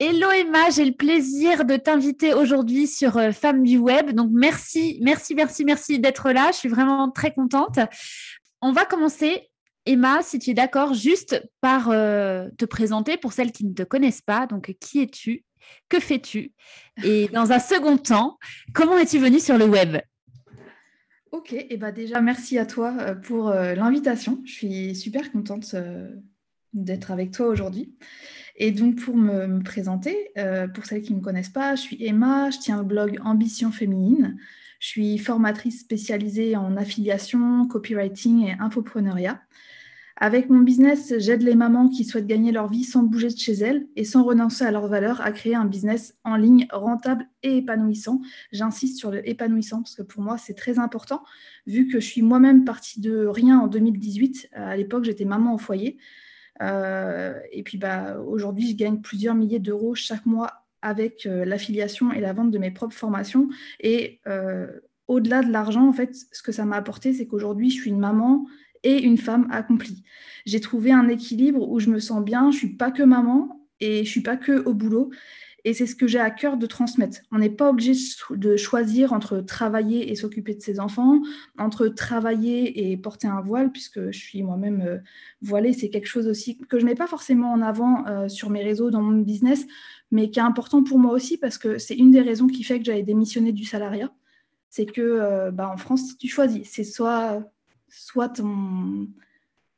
Hello Emma, j'ai le plaisir de t'inviter aujourd'hui sur euh, Femmes du Web. Donc merci, merci, merci, merci d'être là. Je suis vraiment très contente. On va commencer, Emma, si tu es d'accord, juste par euh, te présenter pour celles qui ne te connaissent pas. Donc qui es-tu? Que fais-tu? Et dans un second temps, comment es-tu venue sur le web? Ok, et bah déjà merci à toi euh, pour l'invitation. Je suis super contente d'être avec toi aujourd'hui. Et donc, pour me, présenter, euh, pour celles qui ne me connaissent pas, je suis Emma, je tiens le blog Ambition Féminine. Je suis formatrice spécialisée en affiliation, copywriting et infopreneuriat. Avec mon business, j'aide les mamans qui souhaitent gagner leur vie sans bouger de chez elles et sans renoncer à leurs valeurs à créer un business en ligne rentable et épanouissant. J'insiste sur le épanouissant parce que pour moi, c'est très important vu que je suis moi-même partie de rien en 2018. À l'époque, j'étais maman au foyer. Euh, et puis bah, aujourd'hui, je gagne plusieurs milliers d'euros chaque mois avec euh, l'affiliation et la vente de mes propres formations. Et euh, au-delà de l'argent, en fait, ce que ça m'a apporté, c'est qu'aujourd'hui, je suis une maman et une femme accomplie. J'ai trouvé un équilibre où je me sens bien, je suis pas que maman et je suis pas que au boulot. Et c'est ce que j'ai à cœur de transmettre. On n'est pas obligé de choisir entre travailler et s'occuper de ses enfants, entre travailler et porter un voile, puisque je suis moi-même euh, voilée. C'est quelque chose aussi que je ne mets pas forcément en avant euh, sur mes réseaux, dans mon business, mais qui est important pour moi aussi, parce que c'est une des raisons qui fait que j'avais démissionné du salariat. C'est que euh, bah, en France, tu choisis. C'est soit, soit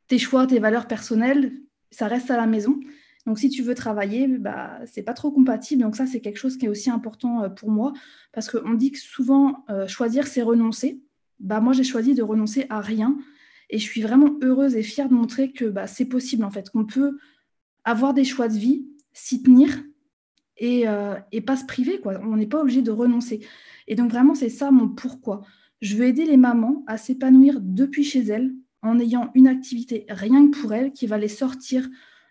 tes choix, tes valeurs personnelles, ça reste à la maison. Donc, si tu veux travailler, bah, ce n'est pas trop compatible. Donc, ça, c'est quelque chose qui est aussi important euh, pour moi parce qu'on dit que souvent, euh, choisir, c'est renoncer. Bah, moi, j'ai choisi de renoncer à rien et je suis vraiment heureuse et fière de montrer que bah, c'est possible, en fait, qu'on peut avoir des choix de vie, s'y tenir et, euh, et, pas se priver. Quoi. On n'est pas obligé de renoncer. Et donc, vraiment, c'est ça mon pourquoi. Je veux aider les mamans à s'épanouir depuis chez elles en ayant une activité rien que pour elles qui va les sortir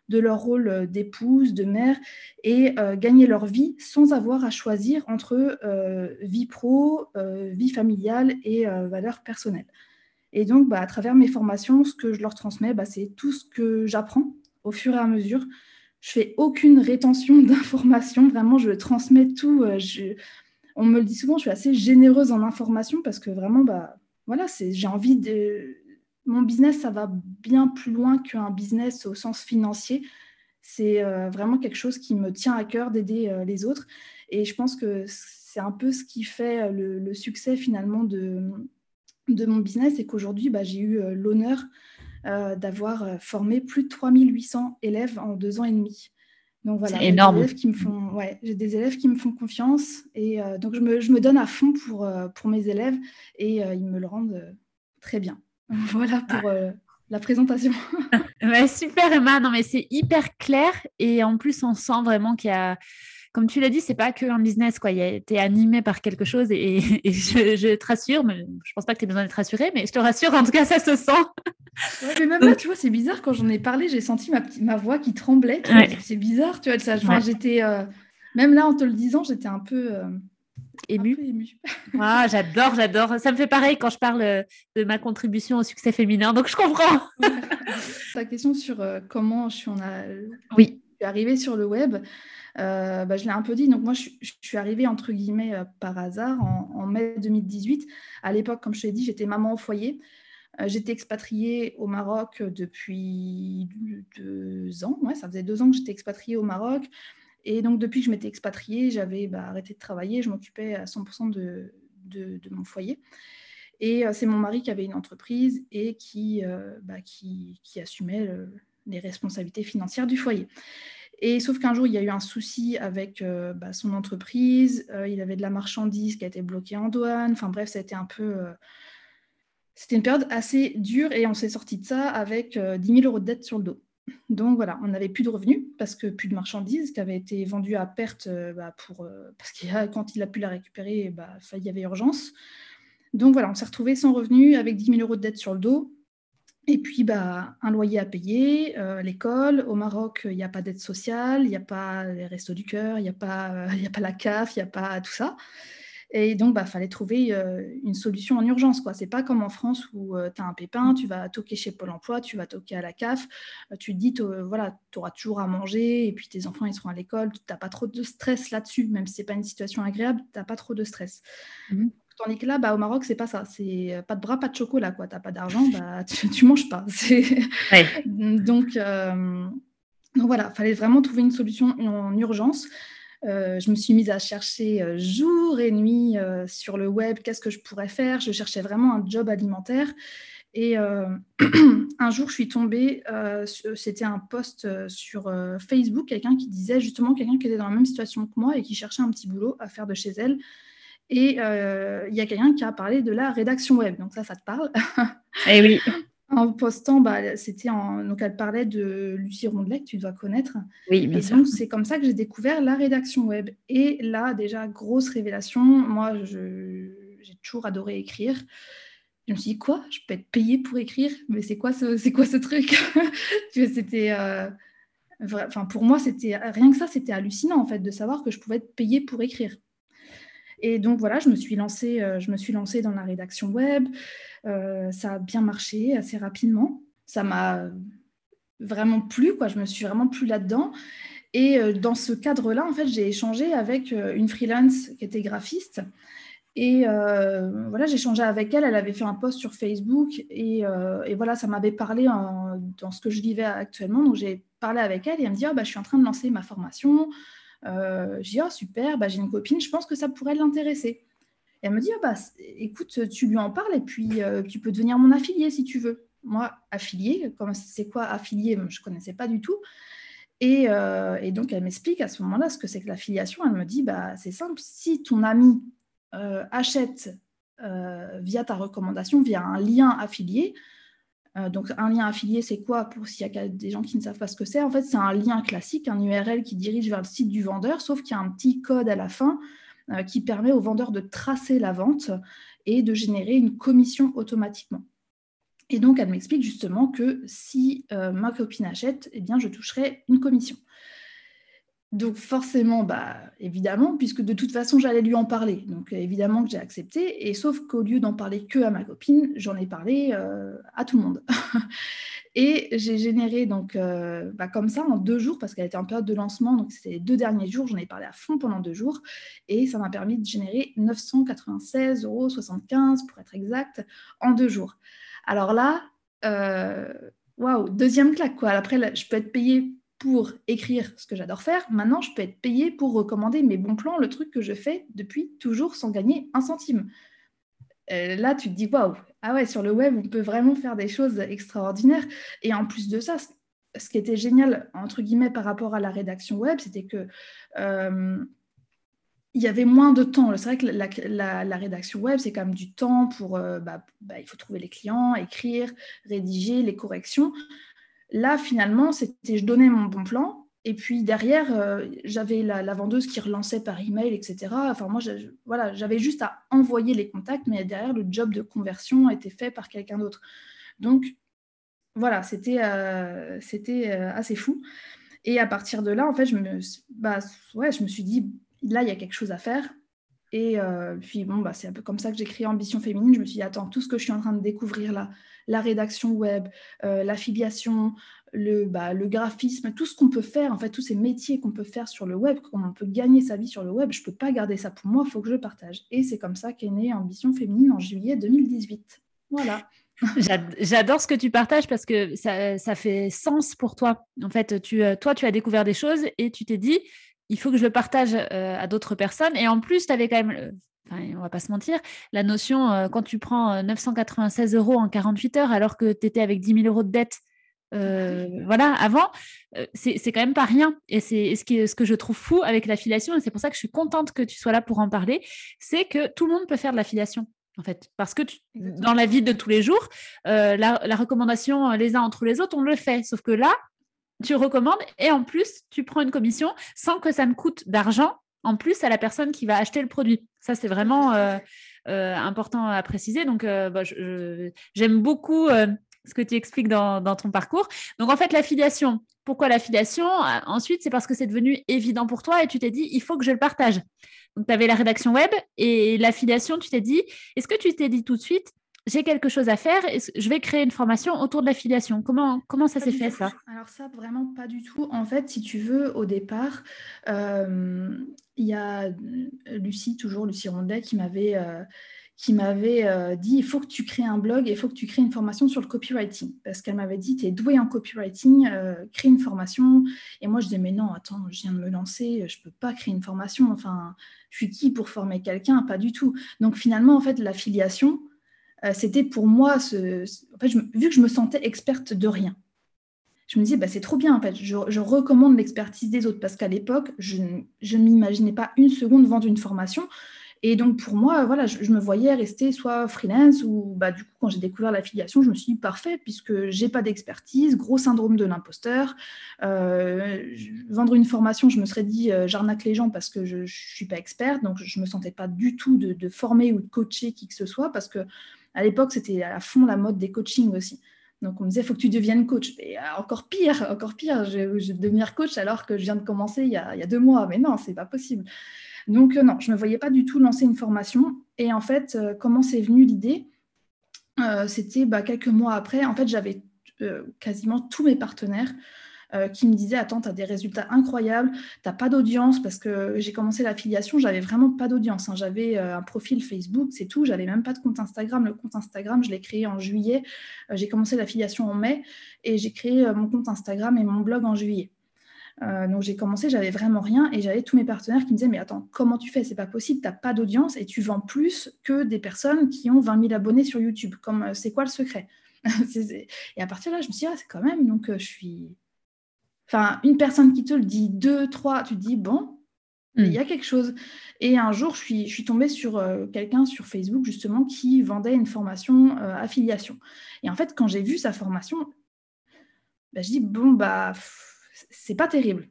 de leur rôle euh, d'épouse, de mère, et euh, gagner leur vie sans avoir à choisir entre euh, vie pro, vie familiale et valeurs personnelles. Et donc, bah, à travers mes formations, ce que je leur transmets, bah, c'est tout ce que j'apprends au fur et à mesure. Je fais aucune rétention d'informations, vraiment, je transmets tout. on me le dit souvent, je suis assez généreuse en information parce que vraiment, bah, voilà, j'ai envie de, mon business, ça va bien plus loin qu'un business au sens financier. C'est euh, vraiment quelque chose qui me tient à cœur d'aider euh, les autres. Et je pense que c'est un peu ce qui fait euh, le, succès finalement de, de mon business et qu'aujourd'hui, bah, j'ai eu l'honneur d'avoir formé plus de 3800 élèves en deux ans et demi. Donc voilà, j'ai des élèves qui me font, ouais, j'ai des élèves qui me font confiance et donc je me, je me, donne à fond pour, pour mes élèves et ils me le rendent très bien. Voilà pour euh, la présentation. super Emma, non mais c'est hyper clair et en plus on sent vraiment qu'il y a, comme tu l'as dit, c'est pas que un business quoi. Tu es animé par quelque chose et, je, te rassure, mais je pense pas que tu aies besoin d'être rassuré, mais je te rassure, en tout cas ça se sent. mais même là, tu vois, c'est bizarre quand j'en ai parlé, j'ai senti ma, ma voix qui tremblait. C'est bizarre, tu vois, ça. j'étais, euh, même là en te le disant, j'étais un peu. Euh, ému. Ah, j'adore, j'adore. Ça me fait pareil quand je parle euh, de ma contribution au succès féminin, donc je comprends. Ta question sur euh, comment je suis, oui. arrivée sur le web, euh, bah, je l'ai un peu dit. Donc moi, je, suis arrivée entre guillemets par hasard en, mai 2018. À l'époque, comme je t'ai dit, j'étais maman au foyer. J'étais expatriée au Maroc depuis deux ans. Ouais, ça faisait deux ans que j'étais expatriée au Maroc. Et donc, depuis que je m'étais expatriée, j'avais bah, arrêté de travailler, je m'occupais à 100% de, mon foyer. Et euh, c'est mon mari qui avait une entreprise et qui, euh, bah, assumait les responsabilités financières du foyer. Et sauf qu'un jour, il y a eu un souci avec bah, son entreprise. il avait de la marchandise qui a été bloquée en douane. Enfin bref, ça un peu. C'était une période assez dure et on s'est sorti de ça avec 10 000 euros de dette sur le dos. Donc voilà, on n'avait plus de revenus parce que plus de marchandises qui avaient été vendues à perte bah, pour, parce que quand il a pu la récupérer, bah, il y avait urgence. Donc voilà, on s'est retrouvé sans revenus avec 10 000 euros de dette sur le dos. Et puis, bah, un loyer à payer, euh, l'école. Au Maroc, il n'y a pas d'aide sociale, il n'y a pas les restos du cœur, il n'y a, pas, euh, a pas la CAF, il n'y a pas tout ça. Et donc, il bah, fallait trouver euh, une solution en urgence. Ce n'est pas comme en France où tu as un pépin, tu vas toquer chez Pôle emploi, tu vas toquer à la CAF, tu te dis, voilà, tu auras toujours à manger, et puis tes enfants, ils seront à l'école, tu n'as pas trop de stress là-dessus, même si ce n'est pas une situation agréable, tu n'as pas trop de stress. Mmh Tandis que là, bah, au Maroc, c'est pas ça. C'est euh, pas de bras, pas de chocolat. Tu n'as pas d'argent, bah, tu, ne manges pas. donc, euh, donc voilà, fallait vraiment trouver une solution en urgence. Euh, je me suis mise à chercher jour et nuit sur le web qu'est-ce que je pourrais faire. Je cherchais vraiment un job alimentaire. Et un jour, je suis tombée, c'était un post sur Facebook, quelqu'un qui disait justement, quelqu'un qui était dans la même situation que moi et qui cherchait un petit boulot à faire de chez elle. Et euh, il y a quelqu'un qui a parlé de la rédaction web. Donc ça, ça te parle? Eh oui. En postant, bah, c'était en... donc elle parlait de Lucie Rondelet, que tu dois connaître. Oui, bien et donc c'est comme ça que j'ai découvert la rédaction web. Et là, déjà, grosse révélation. Moi, j'ai toujours adoré écrire. Je me suis dit, quoi? Je peux être payée pour écrire? Mais c'est quoi ce, c'est quoi ce truc? C'était... Euh, enfin, pour moi, c'était rien que ça, c'était hallucinant en fait de savoir que je pouvais être payée pour écrire. Et donc voilà, je me suis lancée, euh, je me suis lancée dans la rédaction web. Euh, ça a bien marché assez rapidement. Ça m'a vraiment plu, quoi. Je me suis vraiment plu là-dedans. Et euh, dans ce cadre-là, en fait, j'ai échangé avec une freelance qui était graphiste. Et voilà, j'ai échangé avec elle. Elle avait fait un post sur Facebook. Et, voilà, ça m'avait parlé dans ce que je vivais actuellement. Donc, j'ai parlé avec elle et elle me dit ah, bah, Je suis en train de lancer ma formation. Euh, j'ai dit, oh, super, bah, j'ai une copine, je pense que ça pourrait l'intéresser. Elle me dit, ah, bah, écoute, tu lui en parles et puis euh, tu peux devenir mon affilié si tu veux. Moi, affilié, c'est quoi affilié? Je ne connaissais pas du tout. Et, euh, et donc, elle m'explique à ce moment-là ce que c'est que l'affiliation. Elle me dit, bah, c'est simple, si ton ami achète via ta recommandation, via un lien affilié, euh, donc, un lien affilié, c'est quoi? Pour s'il y a des gens qui ne savent pas ce que c'est, en fait, c'est un lien classique, un URL qui dirige vers le site du vendeur, sauf qu'il y a un petit code à la fin euh, qui permet au vendeur de tracer la vente et de générer une commission automatiquement. Et donc, elle m'explique justement que si euh, ma copine achète, eh bien, je toucherai une commission. Donc forcément, bah, évidemment, puisque de toute façon, j'allais lui en parler. Donc évidemment que j'ai accepté. Et sauf qu'au lieu d'en parler que à ma copine, j'en ai parlé euh, à tout le monde. et j'ai généré, donc, euh, bah, comme ça, en deux jours, parce qu'elle était en période de lancement, donc c'était les deux derniers jours, j'en ai parlé à fond pendant deux jours. Et ça m'a permis de générer 996,75 euros, pour être exact, en deux jours. Alors là, euh, waouh, deuxième claque, quoi. Après, je peux être payée pour écrire ce que j'adore faire. Maintenant, je peux être payée pour recommander mes bons plans, le truc que je fais depuis toujours sans gagner un centime. Euh, là, tu te dis, waouh, ah ouais, sur le web, on peut vraiment faire des choses extraordinaires. Et en plus de ça, ce qui était génial, entre guillemets, par rapport à la rédaction web, c'était que euh, il y avait moins de temps. C'est vrai que la, rédaction web, c'est quand même du temps pour, euh, bah, bah, il faut trouver les clients, écrire, rédiger, les corrections. Là, finalement, c'était je donnais mon bon plan. Et puis derrière, euh, j'avais la, vendeuse qui relançait par email, etc. Enfin, moi, voilà, j'avais juste à envoyer les contacts, mais derrière, le job de conversion était fait par quelqu'un d'autre. Donc, voilà, c'était euh, euh, assez fou. Et à partir de là, en fait, je me, bah, ouais, je me suis dit, là, il y a quelque chose à faire. Et puis, bon, bah, c'est un peu comme ça que j'ai créé Ambition Féminine. Je me suis dit, attends, tout ce que je suis en train de découvrir là, la rédaction web, euh, l'affiliation, le, bah, graphisme, tout ce qu'on peut faire, en fait, tous ces métiers qu'on peut faire sur le web, comment on peut gagner sa vie sur le web, je ne peux pas garder ça pour moi, il faut que je partage. Et c'est comme ça qu'est née Ambition Féminine en juillet 2018. Voilà. J'adore ce que tu partages parce que ça, fait sens pour toi. En fait, tu, euh, toi, tu as découvert des choses et tu t'es dit, il faut que je le partage euh, à d'autres personnes. Et en plus, tu avais quand même on va pas se mentir, la notion, euh, quand tu prends 996 euh, euros en 48 heures alors que tu étais avec 10 000 euros de dette, voilà, avant, c'est quand même pas rien. Et c'est ce, ce que je trouve fou avec l'affiliation, et c'est pour ça que je suis contente que tu sois là pour en parler, c'est que tout le monde peut faire de l'affiliation en fait. Parce que dans la vie de tous les jours, la, la, recommandation les uns entre les autres, on le fait. Sauf que là, tu recommandes et en plus, tu prends une commission sans que ça ne coûte d'argent en plus à la personne qui va acheter le produit. Ça, c'est vraiment euh, euh, important à préciser. Donc, euh, bah, j'aime beaucoup ce que tu expliques dans, ton parcours. Donc, en fait, l'affiliation. Pourquoi l'affiliation? Ensuite, c'est parce que c'est devenu évident pour toi et tu t'es dit, il faut que je le partage. Donc, tu avais la rédaction web et l'affiliation, tu t'es dit, est-ce que tu t'es dit tout de suite, j'ai quelque chose à faire et je vais créer une formation autour de l'affiliation. Comment, comment ça s'est fait ça? Alors ça, vraiment pas du tout. En fait, si tu veux, au départ, euh, il y a euh, Lucie, toujours Lucie Rondet, qui m'avait... Euh, qui m'avait dit il faut que tu crées un blog et il faut que tu crées une formation sur le copywriting. Parce qu'elle m'avait dit tu es doué en copywriting, crée une formation. Et moi, je disais mais non, attends, je viens de me lancer, je ne peux pas créer une formation. Enfin, je suis qui pour former quelqu'un? Pas du tout. Donc finalement, en fait, l'affiliation, euh, c'était pour moi, vu que je me sentais experte de rien, je me disais, bah, c'est trop bien, en fait, je, recommande l'expertise des autres, parce qu'à l'époque, je, ne m'imaginais pas une seconde vendre une formation. Et donc, pour moi, voilà, je, me voyais rester soit freelance ou, bah, du coup, quand j'ai découvert l'affiliation, je me suis dit, parfait, puisque j'ai pas d'expertise, gros syndrome de l'imposteur. Euh, vendre une formation, je me serais dit, euh, j'arnaque les gens parce que je ne suis pas experte, donc je ne me sentais pas du tout de, de, former ou de coacher qui que ce soit, parce que à l'époque, c'était à fond la mode des coachings aussi. Donc on me disait, il faut que tu deviennes coach. Et euh, encore pire, encore pire, je, vais devenir coach alors que je viens de commencer il y a, deux mois. Mais non, c'est pas possible. Donc euh, non, je ne me voyais pas du tout lancer une formation. Et en fait, euh, comment c'est venu l'idée? C'était bah, quelques mois après. En fait, j'avais quasiment tous mes partenaires qui me disait Attends, tu as des résultats incroyables, tu pas d'audience, parce que j'ai commencé l'affiliation, j'avais vraiment pas d'audience. Hein. J'avais euh, un profil Facebook, c'est tout, j'avais même pas de compte Instagram. Le compte Instagram, je l'ai créé en juillet. Euh, j'ai commencé l'affiliation en mai et j'ai créé mon compte Instagram et mon blog en juillet. donc j'ai commencé, j'avais vraiment rien et j'avais tous mes partenaires qui me disaient mais attends comment tu fais? C'est pas possible, tu n'as pas d'audience et tu vends plus que des personnes qui ont 20 000 abonnés sur YouTube. Comme c'est quoi le secret? Et à partir de là je me suis dit ah, c'est quand même donc je suis Enfin, une personne qui te le dit, deux, trois, tu te dis, bon, il y a hmm. quelque chose. Et un jour, je suis, je suis tombée sur euh, quelqu'un sur Facebook, justement, qui vendait une formation euh, affiliation. Et en fait, quand j'ai vu sa formation, bah, je dis, bon, bah, c'est pas terrible.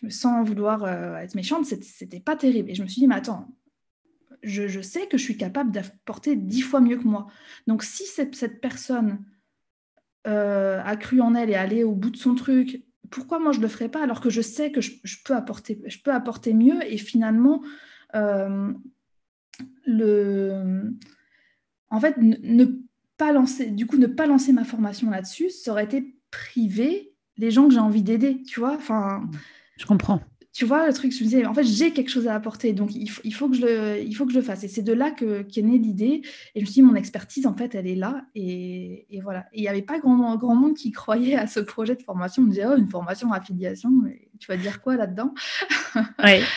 Je me sens vouloir euh, être méchante, c'était pas terrible. Et je me suis dit, mais attends, je, je sais que je suis capable d'apporter dix fois mieux que moi. Donc, si cette, cette personne a cru en elle et allé au bout de son truc, pourquoi moi je ne le ferais pas alors que je sais que je, peux, apporter, je mieux et finalement, euh, le... en fait, ne, pas lancer, du coup, ne pas lancer ma formation là-dessus, ça aurait été priver les gens que j'ai envie d'aider, tu vois. Enfin, je comprends tu vois, le truc, je me disais, en fait, j'ai quelque chose à apporter, donc il faut, il faut, que, je le, il faut que je le fasse. Et c'est de là qu'est est née l'idée. Et je me suis dit, mon expertise, en fait, elle est là. Et, et voilà. Et il n'y avait pas grand, grand monde qui croyait à ce projet de formation. On me disait, oh, une formation affiliation, tu vas dire quoi là-dedans? Ouais.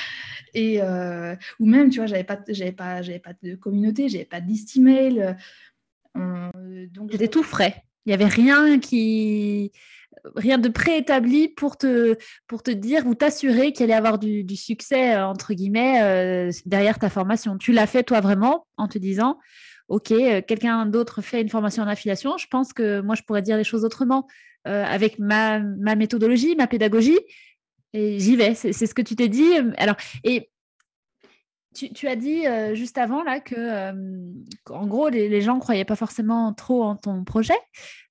Et, euh, ou même, tu vois, j'avais pas, j'avais pas, j'avais pas de communauté, j'avais pas de liste email. Euh, donc C'était tout frais. Il n'y avait rien qui rien de préétabli pour te, pour te dire ou t'assurer qu'il allait avoir du, succès, euh, entre guillemets, euh, derrière ta formation. Tu l'as fait toi vraiment en te disant, OK, euh, quelqu'un d'autre fait une formation en affiliation, je pense que moi, je pourrais dire les choses autrement avec ma, ma, méthodologie, ma pédagogie. Et j'y vais, c'est ce que tu t'es dit. Alors, et tu, as dit juste avant là que, en gros, les, gens ne croyaient pas forcément trop en ton projet.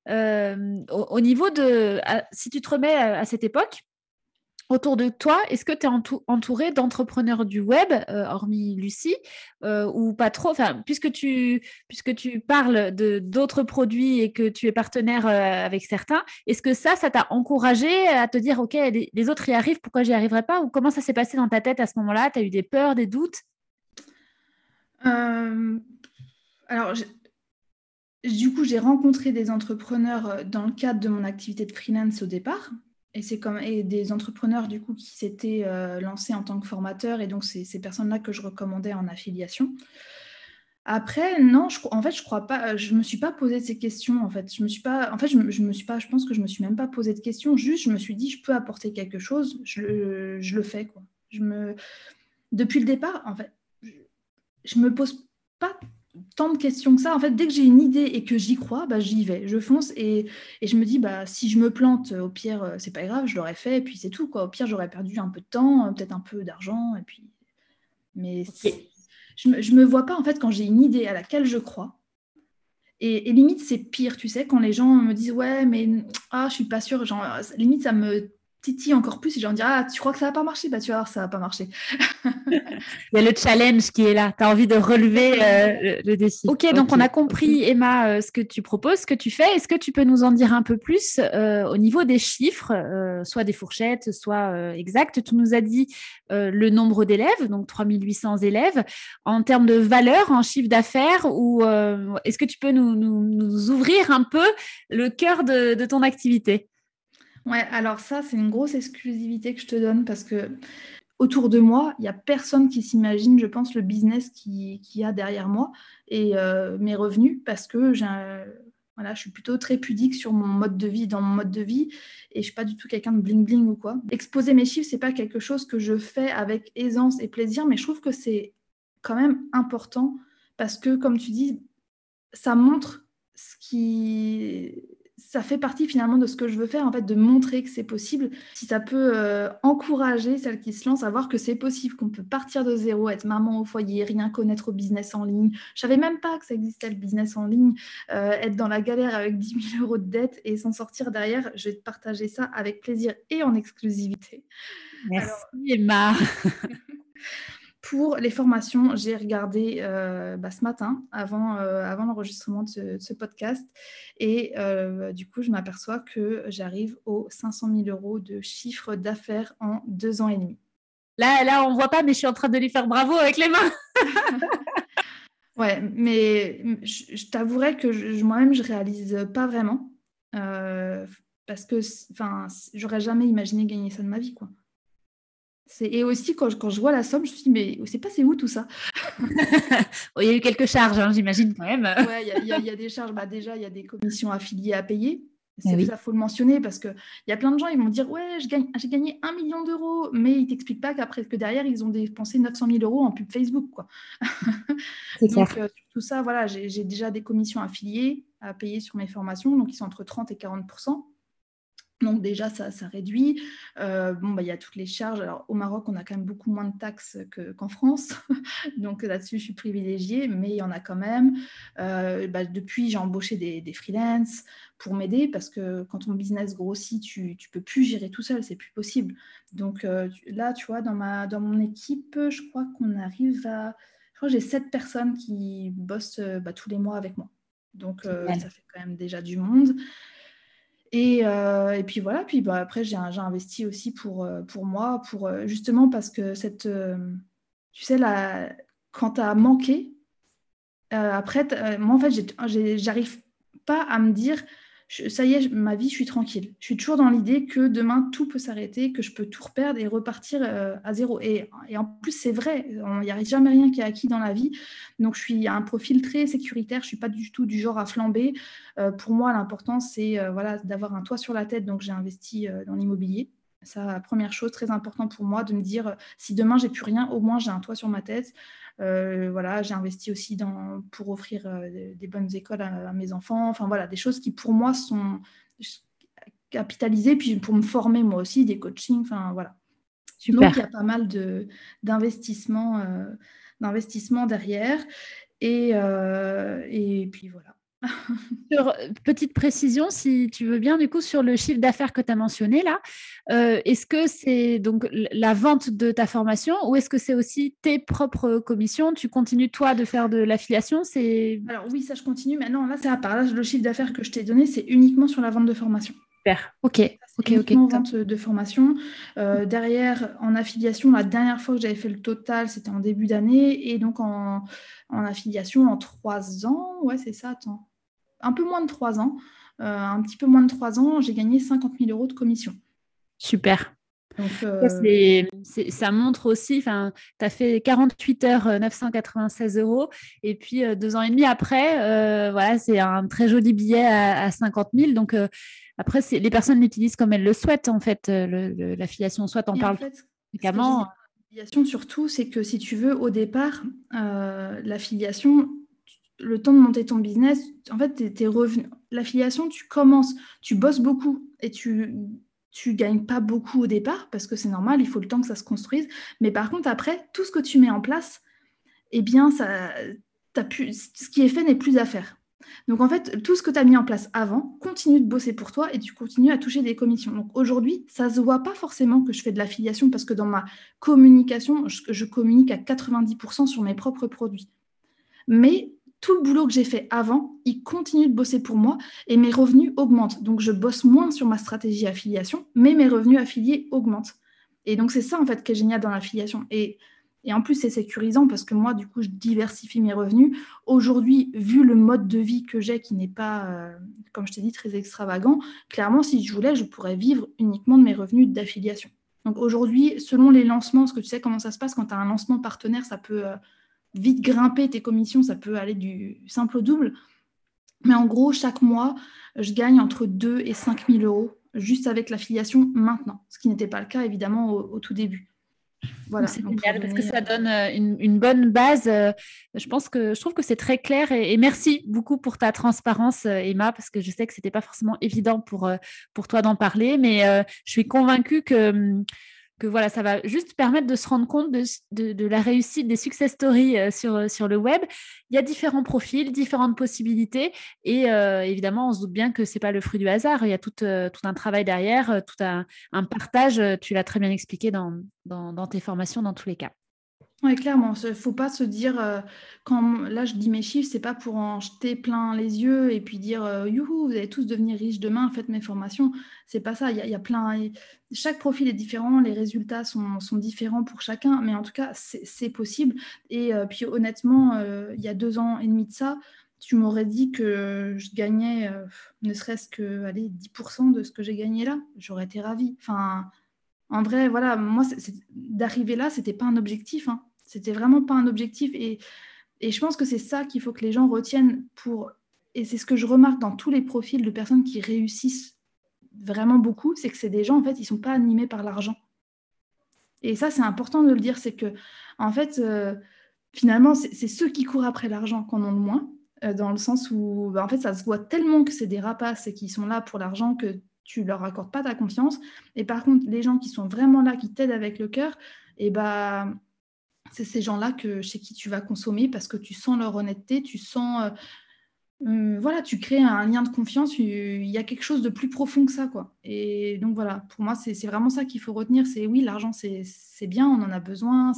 Euh, au, niveau de, si tu te remets à, cette époque, autour de toi, est-ce que tu es entouré d'entrepreneurs du web, euh, hormis Lucie, euh, ou pas trop? Enfin, puisque, tu, puisque tu parles de, d'autres produits et que tu es partenaire avec certains, est-ce que ça, ça t'a encouragé à te dire, OK, les, autres y arrivent, pourquoi j'y arriverai pas? Ou comment ça s'est passé dans ta tête à ce moment-là? Tu as eu des peurs, des doutes? Alors, du coup, j'ai rencontré des entrepreneurs euh, dans le cadre de mon activité de freelance au départ. Et c'est comme et des entrepreneurs du coup qui s'étaient euh, lancés en tant que formateurs et donc c'est ces personnes-là que je recommandais en affiliation. Après, non, je, en fait, je crois pas. Je me suis pas posé ces questions. En fait, je me suis pas. En fait, je, me suis pas. Je pense que je me suis même pas posé de questions. Juste, je me suis dit, je peux apporter quelque chose. Je, je le fais. Je me. Depuis le départ, en fait, je, me pose pas tant de questions que ça. En fait, dès que j'ai une idée et que j'y crois, bah, j'y vais, je fonce et, et, je me dis, bah, si je me plante, au pire, euh, c'est pas grave, je l'aurais fait et puis c'est tout. Quoi. Au pire, j'aurais perdu un peu de temps, euh, peut-être un peu d'argent. Et puis... Mais je, me, je me vois pas, en fait, quand j'ai une idée à laquelle je crois. Et, et limite, c'est pire, tu sais, quand les gens me disent, ouais, mais ah, je suis pas sûre. Genre, limite, ça me titille encore plus et j'en dis ah tu crois que ça va pas marcher? Bah tu vas voir ça va pas marcher. Il y a le challenge qui est là. Tu as envie de relever euh, le, défi. Ok donc on a compris Emma euh, ce que tu proposes ce que tu fais. Est-ce que tu peux nous en dire un peu plus euh, au niveau des chiffres soit des fourchettes soit exactes? Tu nous as dit le nombre d'élèves donc 3800 élèves. En termes de valeur en chiffre d'affaires ou est-ce que tu peux nous, nous, ouvrir un peu le cœur de, de ton activité? Ouais, alors ça, c'est une grosse exclusivité que je te donne parce que autour de moi, il n'y a personne qui s'imagine, je pense, le business qui, y a derrière moi et euh, mes revenus parce que j'ai je suis plutôt très pudique sur mon mode de vie, dans mon mode de vie, et je suis pas du tout quelqu'un de bling bling ou quoi. Exposer mes chiffres, c'est pas quelque chose que je fais avec aisance et plaisir, mais je trouve que c'est quand même important parce que, comme tu dis, ça montre ce qui ça fait partie finalement de ce que je veux faire, en fait, de montrer que c'est possible. Si ça peut euh, encourager celles qui se lancent à voir que c'est possible, qu'on peut partir de zéro, être maman au foyer, rien connaître au business en ligne. Je savais même pas que ça existait le business en ligne, euh, être dans la galère avec 10 000 euros de dette et s'en sortir derrière. Je vais te partager ça avec plaisir et en exclusivité. Merci Emma. Pour les formations, j'ai regardé euh, bah, ce matin, avant, euh, avant l'enregistrement de, ce podcast, et euh, du coup, je m'aperçois que j'arrive aux 500 000 euros de chiffre d'affaires en deux ans et demi. Là, là, on voit pas, mais je suis en train de lui faire bravo avec les mains. ouais, mais je, t'avouerai que moi-même, je réalise pas vraiment, parce que, j'aurais jamais imaginé gagner ça de ma vie, quoi. Et aussi, quand je, quand je vois la somme, je me suis dit, mais c'est passé où tout ça? Il y a eu quelques charges, hein, j'imagine quand même. Oui, il y, y, a des charges. Bah, déjà, il y a des commissions affiliées à payer. C'est eh ça, faut le mentionner parce qu'il y a plein de gens, ils vont dire Ouais, j'ai gagné un million d'euros, mais ils ne t'expliquent pas qu'après que derrière, ils ont dépensé 900 000 euros en pub Facebook. Quoi. donc, euh, tout ça, voilà, j'ai déjà des commissions affiliées à payer sur mes formations, donc ils sont entre 30 et 40 donc déjà, ça, ça réduit. Euh, bon, bah, il y a toutes les charges. Alors au Maroc, on a quand même beaucoup moins de taxes qu'en France. Donc là-dessus, je suis privilégiée, mais il y en a quand même. Euh, bah, depuis, j'ai embauché des, des freelances pour m'aider parce que quand ton business grossit, tu ne peux plus gérer tout seul, c'est plus possible. Donc euh, là, tu vois, dans, ma, dans mon équipe, je crois qu'on arrive à... Je crois que j'ai sept personnes qui bossent bah, tous les mois avec moi. Donc ça fait quand même déjà du monde. Euh, et, puis voilà, puis bah, après j'ai investi aussi pour, euh, pour moi, pour, euh, justement parce que cette, tu sais, la, quand tu as manqué, après, moi en fait, j'arrive pas à me dire ça y est, ma vie, je suis tranquille. Je suis toujours dans l'idée que demain, tout peut s'arrêter, que je peux tout reperdre et repartir euh, à zéro. Et, en plus, c'est vrai, il n'y a jamais rien qui est acquis dans la vie. Donc, je suis un profil très sécuritaire. Je ne suis pas du tout du genre à flamber. Euh, pour moi, l'important, c'est euh, voilà, d'avoir un toit sur la tête. Donc, j'ai investi dans l'immobilier. Ça, première chose très importante pour moi, de me dire, si demain, j'ai plus rien, au moins, j'ai un toit sur ma tête. Euh, voilà, j'ai investi aussi dans, pour offrir euh, des, bonnes écoles à, mes enfants. Enfin voilà, des choses qui pour moi sont capitalisées, puis pour me former moi aussi, des coachings. Enfin voilà. Donc il y a pas mal de, d'investissements, euh, d'investissements derrière. Et, et puis voilà. Sur, petite précision, si tu veux bien, du coup, sur le chiffre d'affaires que tu as mentionné là, euh, est-ce que c'est donc la vente de ta formation ou est-ce que c'est aussi tes propres commissions? Tu continues toi de faire de l'affiliation? C'est... Alors oui, ça je continue. Maintenant, là, c'est à part. Là, le chiffre d'affaires que je t'ai donné, c'est uniquement sur la vente de formation. Super. Ok. Ok. Ok. Vente de formation. Euh, derrière, en affiliation, la dernière fois que j'avais fait le total, c'était en début d'année, et donc en, en affiliation en trois ans. Ouais, c'est ça. Attends un peu moins de trois ans, euh, un petit peu moins de trois ans, j'ai gagné 50 000 euros de commission. Super. ça montre aussi, tu as fait 48 heures, 996 euros, et puis deux ans et demi après, voilà, c'est un très joli billet à, 50 000. Donc après, les personnes l'utilisent comme elles le souhaitent, en fait, l'affiliation, soit on parle fréquemment. L'affiliation, surtout, c'est que si tu veux, au départ, l'affiliation, le temps de monter ton business, en fait, tes revenus, l'affiliation, tu commences, tu bosses beaucoup et tu tu gagnes pas beaucoup au départ parce que c'est normal, il faut le temps que ça se construise. Mais par contre, après, tout ce que tu mets en place, eh bien, ça, as pu, ce qui est fait n'est plus à faire. Donc en fait, tout ce que tu as mis en place avant continue de bosser pour toi et tu continues à toucher des commissions. Donc aujourd'hui, ça se voit pas forcément que je fais de l'affiliation parce que dans ma communication, je, je communique à 90% sur mes propres produits. Mais tout le boulot que j'ai fait avant, il continue de bosser pour moi et mes revenus augmentent. Donc, je bosse moins sur ma stratégie affiliation, mais mes revenus affiliés augmentent. Et donc, c'est ça, en fait, qui est génial dans l'affiliation. Et, en plus, c'est sécurisant parce que moi, du coup, je diversifie mes revenus. Aujourd'hui, vu le mode de vie que j'ai, qui n'est pas, euh, comme je t'ai dit, très extravagant, clairement, si je voulais, je pourrais vivre uniquement de mes revenus d'affiliation. Donc aujourd'hui, selon les lancements, parce que tu sais comment ça se passe, quand tu as un lancement partenaire, ça peut... Euh, vite grimper tes commissions, ça peut aller du simple au double. Mais en gros, chaque mois, je gagne entre 2 et 5 000 euros juste avec l'affiliation maintenant, ce qui n'était pas le cas évidemment au, tout début. Voilà, c'est génial parce que ça donne euh, une, bonne base. Euh, je pense que je trouve que c'est très clair et, merci beaucoup pour ta transparence, euh, Emma, parce que je sais que c'était pas forcément évident pour, pour toi d'en parler, mais je suis convaincue que hum, que voilà, ça va juste permettre de se rendre compte de, la réussite des success stories euh, sur, euh, sur le web. Il y a différents profils, différentes possibilités et euh, évidemment, on se doute bien que ce n'est pas le fruit du hasard. Il y a tout, un travail derrière, tout un, partage. Tu l'as très bien expliqué dans tes formations dans tous les cas. Oui, clairement. Il ne faut pas se dire, euh, quand là je dis mes chiffres, c'est pas pour en jeter plein les yeux et puis dire euh, youhou, vous allez tous devenir riches demain, faites mes formations. C'est pas ça. Il y, a, plein. Chaque profil est différent, les résultats sont, différents pour chacun, mais en tout cas, c'est possible. Et euh, puis honnêtement, il y a deux ans et demi de ça, tu m'aurais dit que je gagnais ne serait-ce que allez, 10% de ce que j'ai gagné là. J'aurais été ravie. Enfin. En vrai, voilà, moi, d'arriver là, c'était pas un objectif. Hein. C'était vraiment pas un objectif. Et, je pense que c'est ça qu'il faut que les gens retiennent pour. Et c'est ce que je remarque dans tous les profils de personnes qui réussissent vraiment beaucoup, c'est que c'est des gens, en fait, ils sont pas animés par l'argent. Et ça, c'est important de le dire, c'est que, en fait, euh, finalement, c'est ceux qui courent après l'argent qu'on en ont le moins, euh, dans le sens où, bah, en fait, ça se voit tellement que c'est des rapaces et qui sont là pour l'argent que tu leur accordes pas ta confiance. Et par contre, les gens qui sont vraiment là, qui t'aident avec le cœur, et bah, c'est ces gens-là que chez qui tu vas consommer parce que tu sens leur honnêteté, tu sens, euh, hum, voilà, tu crées un lien de confiance. Il y a quelque chose de plus profond que ça, quoi. Et donc voilà, pour moi, c'est vraiment ça qu'il faut retenir. C'est oui, l'argent, c'est bien, on en a besoin,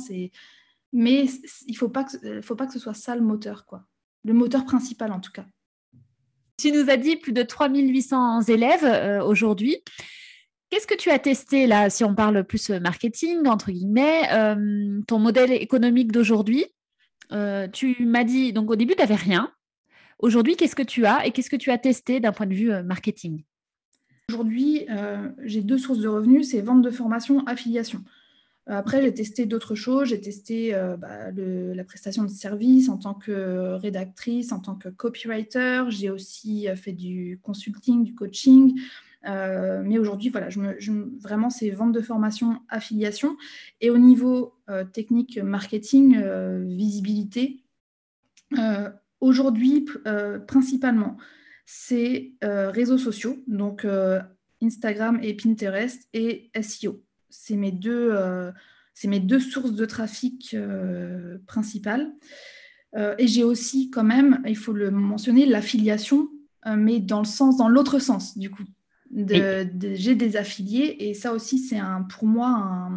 mais il faut pas que, faut pas que ce soit ça le moteur, quoi. Le moteur principal, en tout cas. Tu nous as dit plus de 3800 élèves euh, aujourd'hui. Qu'est-ce que tu as testé là, si on parle plus euh, marketing, entre guillemets, euh, ton modèle économique d'aujourd'hui? Euh, Tu m'as dit, donc au début, tu n'avais rien. Aujourd'hui, qu'est-ce que tu as et qu'est-ce que tu as testé d'un point de vue marketing? Aujourd'hui, j'ai deux sources de revenus, c'est vente de formation, affiliation. Après, j'ai testé d'autres choses. J'ai testé bah, la prestation de service en tant que rédactrice, en tant que copywriter. J'ai aussi fait du consulting, du coaching. Euh, mais aujourd'hui, voilà, vraiment, c'est vente de formation, affiliation. Et au niveau euh, technique, marketing, euh, visibilité, aujourd'hui, principalement, c'est réseaux sociaux, donc Instagram et Pinterest et SEO. C'est mes mes deux sources de trafic principales. et j'ai aussi quand même, il faut le mentionner, l'affiliation, mais dans le sens, dans l'autre sens, du coup j'ai des affiliés et ça aussi, c'est un, pour moi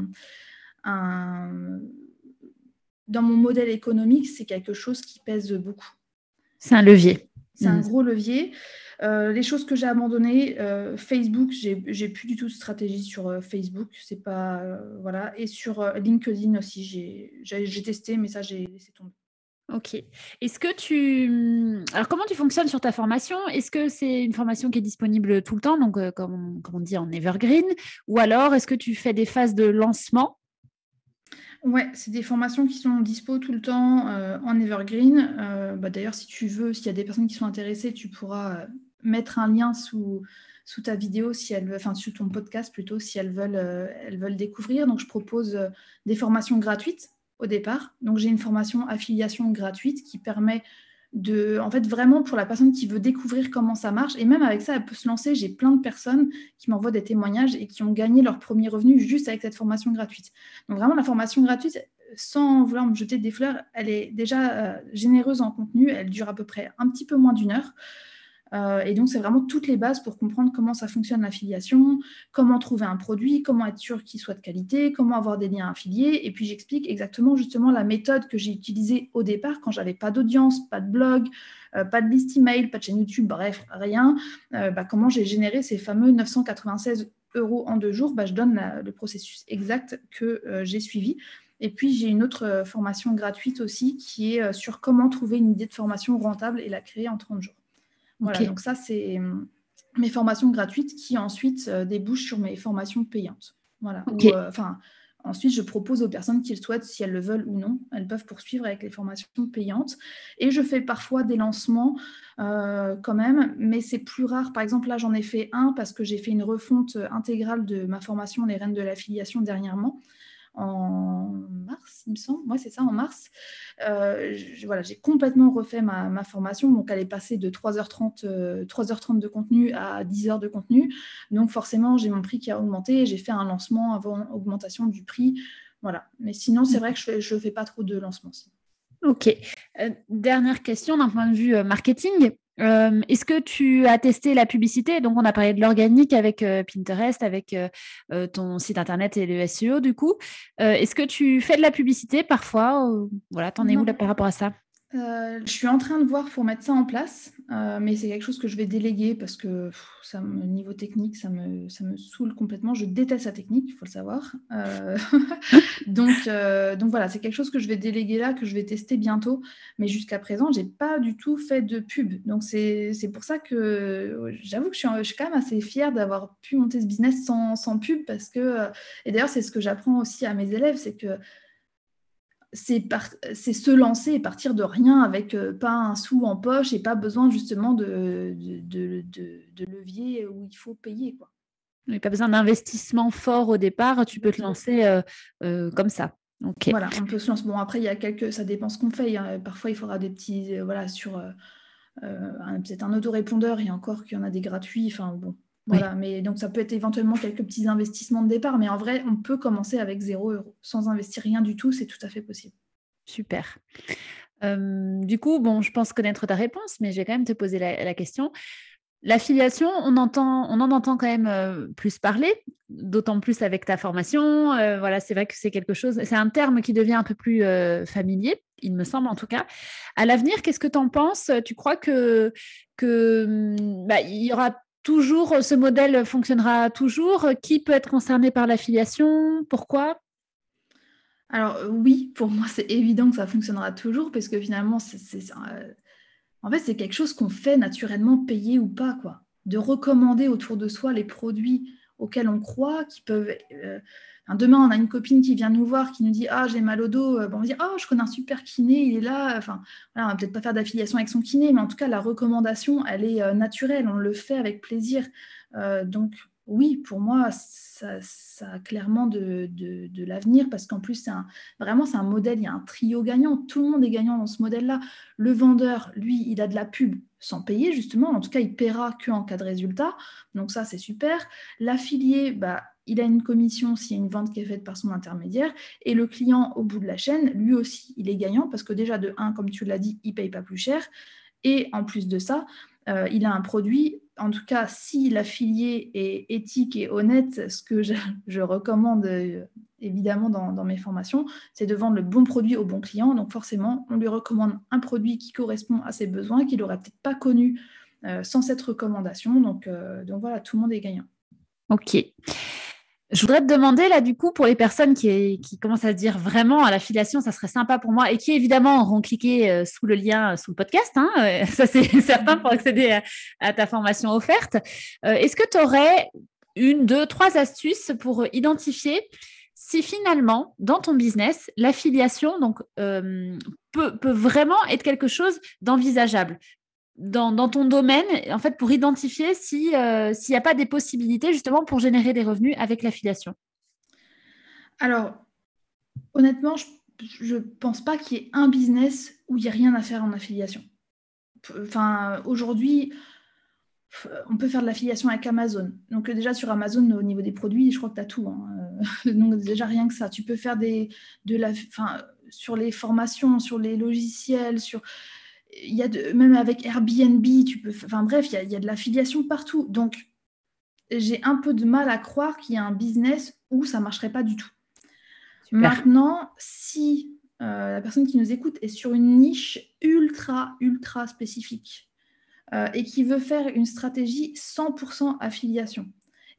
un, dans mon modèle économique, c'est quelque chose qui pèse beaucoup. C'est un levier. C'est un mm. gros levier. Euh, les choses que j'ai abandonnées, euh, Facebook, j'ai plus du tout de stratégie sur euh, Facebook, c'est pas voilà. Et sur LinkedIn aussi, j'ai testé, mais ça j'ai laissé tomber. Ok. Est-ce que tu... Alors, comment tu fonctionnes sur ta formation? Est-ce que c'est une formation qui est disponible tout le temps, donc euh, comme, on dit en evergreen? Ou alors, est-ce que tu fais des phases de lancement? Ouais, c'est des formations qui sont dispo tout le temps euh, en evergreen. Euh, bah, d'ailleurs, si tu veux, s'il y a des personnes qui sont intéressées, tu pourras mettre un lien sous, sous ta vidéo, si elles, enfin sous ton podcast plutôt, si elles veulent, elles veulent découvrir. Donc, je propose des formations gratuites au départ. Donc j'ai une formation affiliation gratuite qui permet de, en fait, vraiment pour la personne qui veut découvrir comment ça marche. Et même avec ça, elle peut se lancer. J'ai plein de personnes qui m'envoient des témoignages et qui ont gagné leur premier revenu juste avec cette formation gratuite. Donc vraiment, la formation gratuite, sans vouloir me jeter des fleurs, elle est déjà euh, généreuse en contenu. Elle dure à peu près un petit peu moins d'une heure. Euh, et donc, c'est vraiment toutes les bases pour comprendre comment ça fonctionne l'affiliation, comment trouver un produit, comment être sûr qu'il soit de qualité, comment avoir des liens affiliés. Et puis, j'explique exactement justement la méthode que j'ai utilisée au départ quand j'avais pas d'audience, pas de blog, euh, pas de liste email, pas de chaîne YouTube, bref, rien. Euh, bah, comment j'ai généré ces fameux 996 euros en deux jours? Bah, je donne le processus exact que j'ai suivi. Et puis, j'ai une autre formation gratuite aussi qui est sur comment trouver une idée de formation rentable et la créer en 30 jours. Voilà, donc ça, c'est hum, mes formations gratuites qui ensuite euh, débouchent sur mes formations payantes. Voilà. Euh, enfin, ensuite, je propose aux personnes qui le souhaitent, si elles le veulent ou non, elles peuvent poursuivre avec les formations payantes. Et je fais parfois des lancements euh, quand même, mais c'est plus rare. Par exemple, là, j'en ai fait un parce que j'ai fait une refonte intégrale de ma formation Les Reines de l'affiliation dernièrement en mars, il me semble. Moi, c'est ça, en mars. Euh, voilà, j'ai complètement refait ma, formation. Donc, elle est passée de 3h30, 3h30 euh, de contenu à 10h de contenu. Donc, forcément, j'ai mon prix qui a augmenté. J'ai fait un lancement avant augmentation du prix. Voilà. Mais sinon, c'est vrai que je ne fais pas trop de lancements. Ok. Euh, dernière question d'un point de vue marketing. Euh, est-ce que tu as testé la publicité? Donc, on a parlé de l'organique avec euh, Pinterest, avec euh, ton site internet et le SEO, du coup. Est-ce que tu fais de la publicité parfois Voilà, t'en es où là par rapport à ça? Euh, je suis en train de voir pour mettre ça en place, euh, mais c'est quelque chose que je vais déléguer parce que niveau technique, ça me, ça me saoule complètement. Je déteste la technique, il faut le savoir. Euh, donc, donc voilà, c'est quelque chose que je vais déléguer là, que je vais tester bientôt. Mais jusqu'à présent, je n'ai pas du tout fait de pub. Donc c'est pour ça que j'avoue que je suis, je suis, quand même assez fière d'avoir pu monter ce business sans, sans pub parce que, et d'ailleurs c'est ce que j'apprends aussi à mes élèves, c'est que c'est se lancer et partir de rien avec euh, pas un sou en poche et pas besoin justement de, de, levier où il faut payer. Quoi. a pas besoin d'investissement fort au départ, tu peux te lancer euh, euh, comme ça. Voilà, on peut se lancer. Bon, après, il y a quelques, ça dépend ce qu'on fait. Hein. Parfois, il faudra des petits, voilà, sur peut-être un autorépondeur et encore qu'il y en a des gratuits. Enfin, bon, voilà, mais donc ça peut être éventuellement quelques petits investissements de départ, mais en vrai, on peut commencer avec 0 euros. Sans investir rien du tout, c'est tout à fait possible. Super. du coup, bon, je pense connaître ta réponse, mais je vais quand même te poser la, question. L'affiliation, on, entend, on en entend quand même plus parler, d'autant plus avec ta formation. voilà, c'est vrai que c'est quelque chose, c'est un terme qui devient un peu plus familier, il me semble en tout cas. À l'avenir, qu'est-ce que tu en penses? Tu crois que, que bah, il y aura toujours, ce modèle fonctionnera toujours? Qui peut être concerné par l'affiliation? Pourquoi? Alors oui, pour moi c'est évident que ça fonctionnera toujours parce que finalement, c'est, euh, en fait, c'est quelque chose qu'on fait naturellement, payer ou pas, quoi. De recommander autour de soi les produits auxquels on croit, qui peuvent euh, demain, on a une copine qui vient nous voir, qui nous dit Ah, j'ai mal au dos. Euh, bon, on va dire Ah, je connais un super kiné, il est là. Enfin, voilà, on va peut-être pas faire d'affiliation avec son kiné, mais en tout cas, la recommandation, elle est euh, naturelle. On le fait avec plaisir. Euh, donc, oui, pour moi, ça, a clairement de, de, l'avenir parce qu'en plus, c'est vraiment, c'est un modèle, il y a un trio gagnant. Tout le monde est gagnant dans ce modèle-là. Le vendeur, lui, il a de la pub sans payer, justement. En tout cas, il paiera qu'en cas de résultat. Donc, ça, c'est super. L'affilié, bah, il a une commission s'il y a une vente qui est faite par son intermédiaire. Et le client, au bout de la chaîne, lui aussi, il est gagnant parce que déjà, de 1, comme tu l'as dit, il ne paye pas plus cher. Et en plus de ça, euh, il a un produit, en tout cas, si l'affilié est éthique et honnête, ce que je, recommande euh, évidemment dans, mes formations, c'est de vendre le bon produit au bon client. Donc forcément, on lui recommande un produit qui correspond à ses besoins, qu'il n'aurait peut-être pas connu euh, sans cette recommandation. Donc, donc voilà, tout le monde est gagnant. Ok. Je voudrais te demander là du coup pour les personnes qui, commencent à se dire vraiment à l'affiliation, ça serait sympa pour moi et qui évidemment auront cliqué euh, sous le lien sous le podcast, hein, euh, ça c'est certain pour accéder à, ta formation offerte. Euh, est-ce que tu aurais une, deux, trois astuces pour identifier si finalement dans ton business l'affiliation donc peut vraiment être quelque chose d'envisageable? Dans, ton domaine, en fait, pour identifier euh, s'il n'y a pas des possibilités justement pour générer des revenus avec l'affiliation Alors, honnêtement, je ne pense pas qu'il y ait un business où il n'y a rien à faire en affiliation. Enfin, aujourd'hui, on peut faire de l'affiliation avec Amazon. Donc déjà sur Amazon, au niveau des produits, je crois que tu as tout. Hein. Donc déjà rien que ça. Tu peux faire des, de la, enfin, sur les formations, sur les logiciels, sur il y a de, même avec Airbnb, tu peux, enfin bref, il y a, il y a de l'affiliation partout. Donc, j'ai un peu de mal à croire qu'il y a un business où ça ne marcherait pas du tout. Maintenant, si euh, la personne qui nous écoute est sur une niche ultra, ultra spécifique euh, et qui veut faire une stratégie 100% affiliation,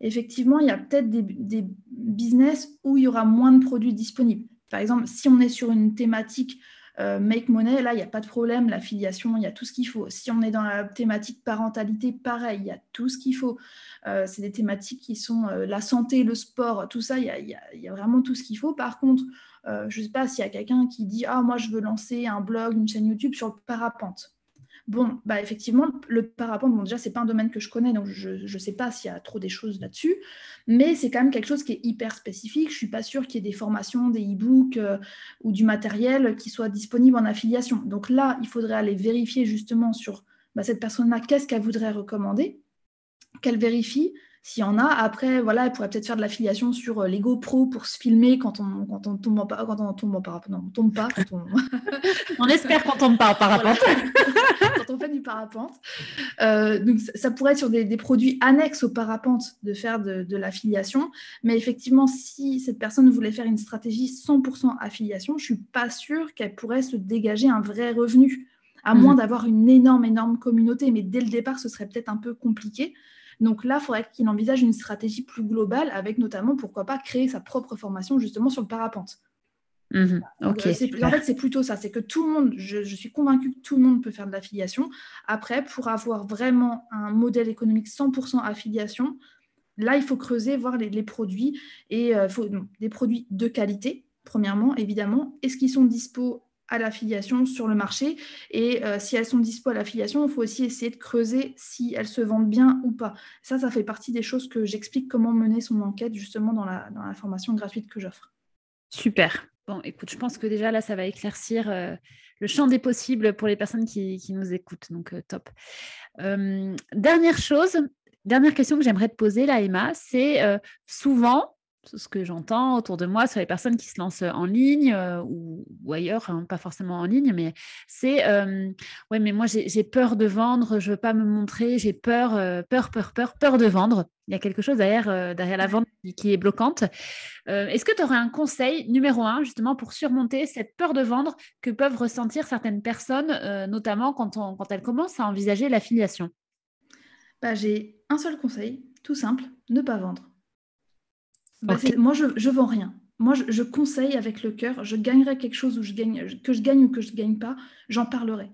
effectivement, il y a peut-être des, des, business où il y aura moins de produits disponibles. Par exemple, si on est sur une thématique make money, là, il n'y a pas de problème, l'affiliation, il y a tout ce qu'il faut. Si on est dans la thématique parentalité, pareil, il y a tout ce qu'il faut. Euh, c'est des thématiques qui sont euh, la santé, le sport, tout ça, il y a, vraiment tout ce qu'il faut. Par contre, je ne sais pas s'il y a quelqu'un qui dit Ah, moi, je veux lancer un blog, une chaîne YouTube sur le parapente. Bon, bah effectivement, le parapente, bon, déjà, c'est pas un domaine que je connais, donc je ne sais pas s'il y a trop des choses là-dessus, mais c'est quand même quelque chose qui est hyper spécifique. Je suis pas sûre qu'il y ait des formations, des e-books euh, ou du matériel qui soit disponible en affiliation. Donc là, il faudrait aller vérifier justement sur bah, cette personne-là, qu'est-ce qu'elle voudrait recommander, qu'elle vérifie, s'il y en a, après, voilà, elle pourrait peut-être faire de l'affiliation sur euh, les GoPro pour se filmer quand on, quand on tombe en quand on tombe en parapente. Non, on tombe pas. Quand on... on espère qu'on tombe pas en parapente. Quand on fait du parapente. Euh, donc, ça pourrait être sur des, produits annexes au parapente de faire de, de l'affiliation. Mais effectivement, si cette personne voulait faire une stratégie 100% affiliation, je suis pas sûre qu'elle pourrait se dégager un vrai revenu, à moins mmh. d'avoir une énorme, énorme communauté. Mais dès le départ, ce serait peut-être un peu compliqué. Donc là, il faudrait qu'il envisage une stratégie plus globale avec notamment, pourquoi pas, créer sa propre formation justement sur le parapente. Mhm. Euh, en fait, c'est plutôt ça. C'est que tout le monde, je, suis convaincue que tout le monde peut faire de l'affiliation. Après, pour avoir vraiment un modèle économique 100% affiliation, là, il faut creuser, voir les, produits et euh, faut, des produits de qualité, premièrement, évidemment. Est-ce qu'ils sont dispo à l'affiliation sur le marché? Et euh, si elles sont dispo à l'affiliation, il faut aussi essayer de creuser si elles se vendent bien ou pas. Ça, ça fait partie des choses que j'explique comment mener son enquête justement dans la, dans la formation gratuite que j'offre. Super. Écoute, je pense que déjà là, ça va éclaircir euh, le champ des possibles pour les personnes qui, nous écoutent. Donc, euh, top. dernière chose, dernière question que j'aimerais te poser là, Emma, c'est souvent, ce que j'entends autour de moi sur les personnes qui se lancent en ligne euh, ou, ailleurs, hein, pas forcément en ligne, mais c'est euh, ouais, mais moi j'ai peur de vendre, je veux pas me montrer, j'ai peur, euh, peur, peur, peur, peur de vendre. Il y a quelque chose derrière, derrière la vente qui, est bloquante. Est-ce que tu aurais un conseil numéro un justement pour surmonter cette peur de vendre que peuvent ressentir certaines personnes, notamment quand, on, quand elles commencent à envisager l'affiliation? Bah, J'ai un seul conseil, tout simple, ne pas vendre. Bah, moi, je ne vends rien. Moi, je, conseille avec le cœur. Je gagnerai quelque chose où je gagne, que je gagne ou que je ne gagne pas, j'en parlerai.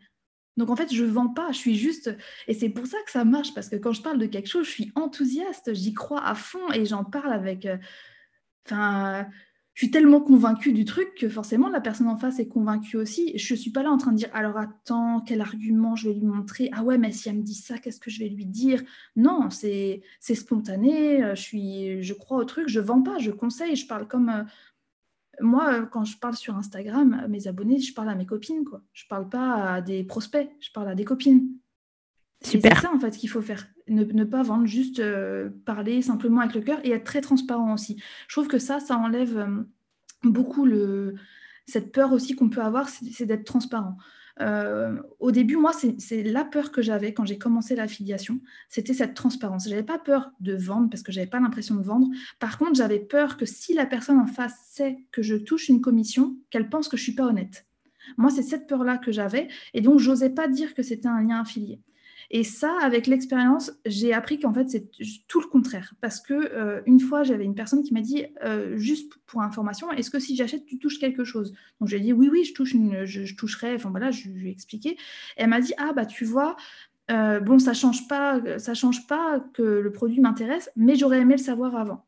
Donc en fait, je ne vends pas, je suis juste... Et c'est pour ça que ça marche, parce que quand je parle de quelque chose, je suis enthousiaste, j'y crois à fond et j'en parle avec... Euh, enfin, je suis tellement convaincue du truc que forcément la personne en face est convaincue aussi. Je ne suis pas là en train de dire alors attends, quel argument je vais lui montrer? Ah ouais, mais si elle me dit ça, qu'est-ce que je vais lui dire? Non, c'est spontané, euh, je, suis, je crois au truc, je ne vends pas, je conseille, je parle comme. Euh, moi, euh, quand je parle sur Instagram, mes abonnés, je parle à mes copines. Quoi. Je ne parle pas à des prospects, je parle à des copines. C'est ça en fait qu'il faut faire. Ne, pas vendre, juste euh, parler simplement avec le cœur et être très transparent aussi. Je trouve que ça, ça enlève euh, beaucoup le, cette peur aussi qu'on peut avoir, c'est d'être transparent. Euh, au début, moi, c'est la peur que j'avais quand j'ai commencé l'affiliation, c'était cette transparence. Je n'avais pas peur de vendre parce que je n'avais pas l'impression de vendre. Par contre, j'avais peur que si la personne en face sait que je touche une commission, qu'elle pense que je ne suis pas honnête. Moi, c'est cette peur-là que j'avais et donc j'osais pas dire que c'était un lien affilié. Et ça, avec l'expérience, j'ai appris qu'en fait, c'est tout le contraire. Parce que euh, une fois, j'avais une personne qui m'a dit, euh, juste pour information, est-ce que si j'achète, tu touches quelque chose? Donc, j'ai dit, oui, oui, je, touche je, toucherai. Enfin, voilà, je, lui ai expliqué. elle m'a dit, ah, bah, tu vois, euh, bon, ça change ça change pas que le produit m'intéresse, mais j'aurais aimé le savoir avant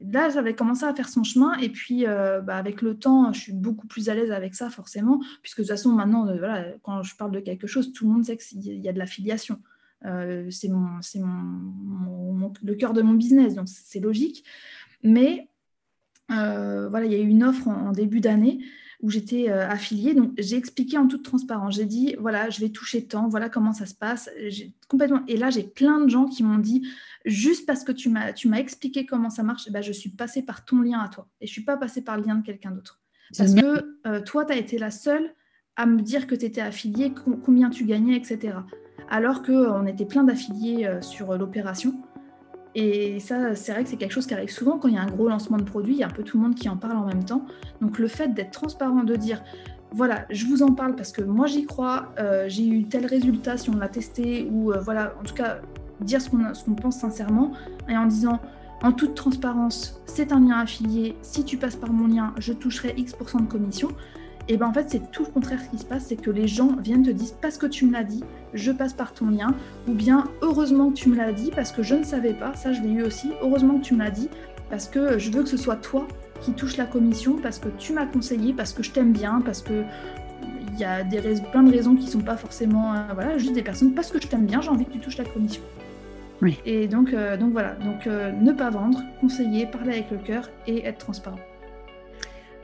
là, j'avais commencé à faire son chemin. Et puis, euh, bah, avec le temps, je suis beaucoup plus à l'aise avec ça, forcément. Puisque de toute façon, maintenant, euh, voilà, quand je parle de quelque chose, tout le monde sait qu'il y a de l'affiliation. Euh, c'est mon, mon, le cœur de mon business, donc c'est logique. Mais voilà, il y a eu une offre en début d'année où j'étais euh, affiliée. Donc, j'ai expliqué en toute transparence. J'ai dit, voilà, je vais toucher tant, voilà comment ça se passe. Complètement... Et là, j'ai plein de gens qui m'ont dit, juste parce que tu m'as, tu m'as expliqué comment ça marche, bah, je suis passée par ton lien à toi. Et je ne suis pas passée par le lien de quelqu'un d'autre. Parce que euh, toi, tu as été la seule à me dire que tu étais affiliée, combien tu gagnais, etc. Alors qu'on était plein d'affiliés euh, sur l'opération. Et ça, c'est vrai que c'est quelque chose qui arrive souvent quand il y a un gros lancement de produit, il y a un peu tout le monde qui en parle en même temps. Donc le fait d'être transparent, de dire, voilà, je vous en parle parce que moi j'y crois, euh, j'ai eu tel résultat si on l'a testé, ou euh, voilà, en tout cas, dire ce qu'on pense sincèrement, et en disant, en toute transparence, c'est un lien affilié, si tu passes par mon lien, je toucherai X% de commission. Et bien en fait, c'est tout le contraire ce qui se passe, c'est que les gens viennent te dire parce que tu me l'as dit, je passe par ton lien, ou bien heureusement que tu me l'as dit parce que je ne savais pas, ça je l'ai eu aussi, heureusement que tu me l'as dit parce que je veux que ce soit toi qui touche la commission, parce que tu m'as conseillé, parce que je t'aime bien, parce que il y a des plein de raisons qui ne sont pas forcément, euh, voilà, juste des personnes, parce que je t'aime bien, j'ai envie que tu touches la commission. Oui. Et donc, euh, donc voilà, donc euh, ne pas vendre, conseiller, parler avec le cœur et être transparent.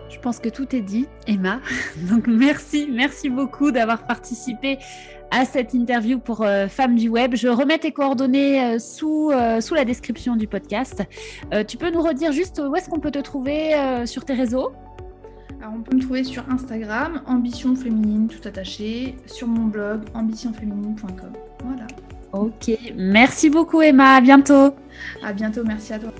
Je pense que tout est dit, Emma. Donc merci, merci beaucoup d'avoir participé à cette interview pour euh, Femmes du Web. Je remets tes coordonnées euh, sous, euh, sous la description du podcast. tu peux nous redire juste où est-ce qu'on peut te trouver sur tes réseaux? On peut me trouver sur Instagram, Ambition Féminine tout attaché, sur mon blog ambitionféminine.com. Voilà. Ok, merci beaucoup Emma, à bientôt. À bientôt, merci à toi.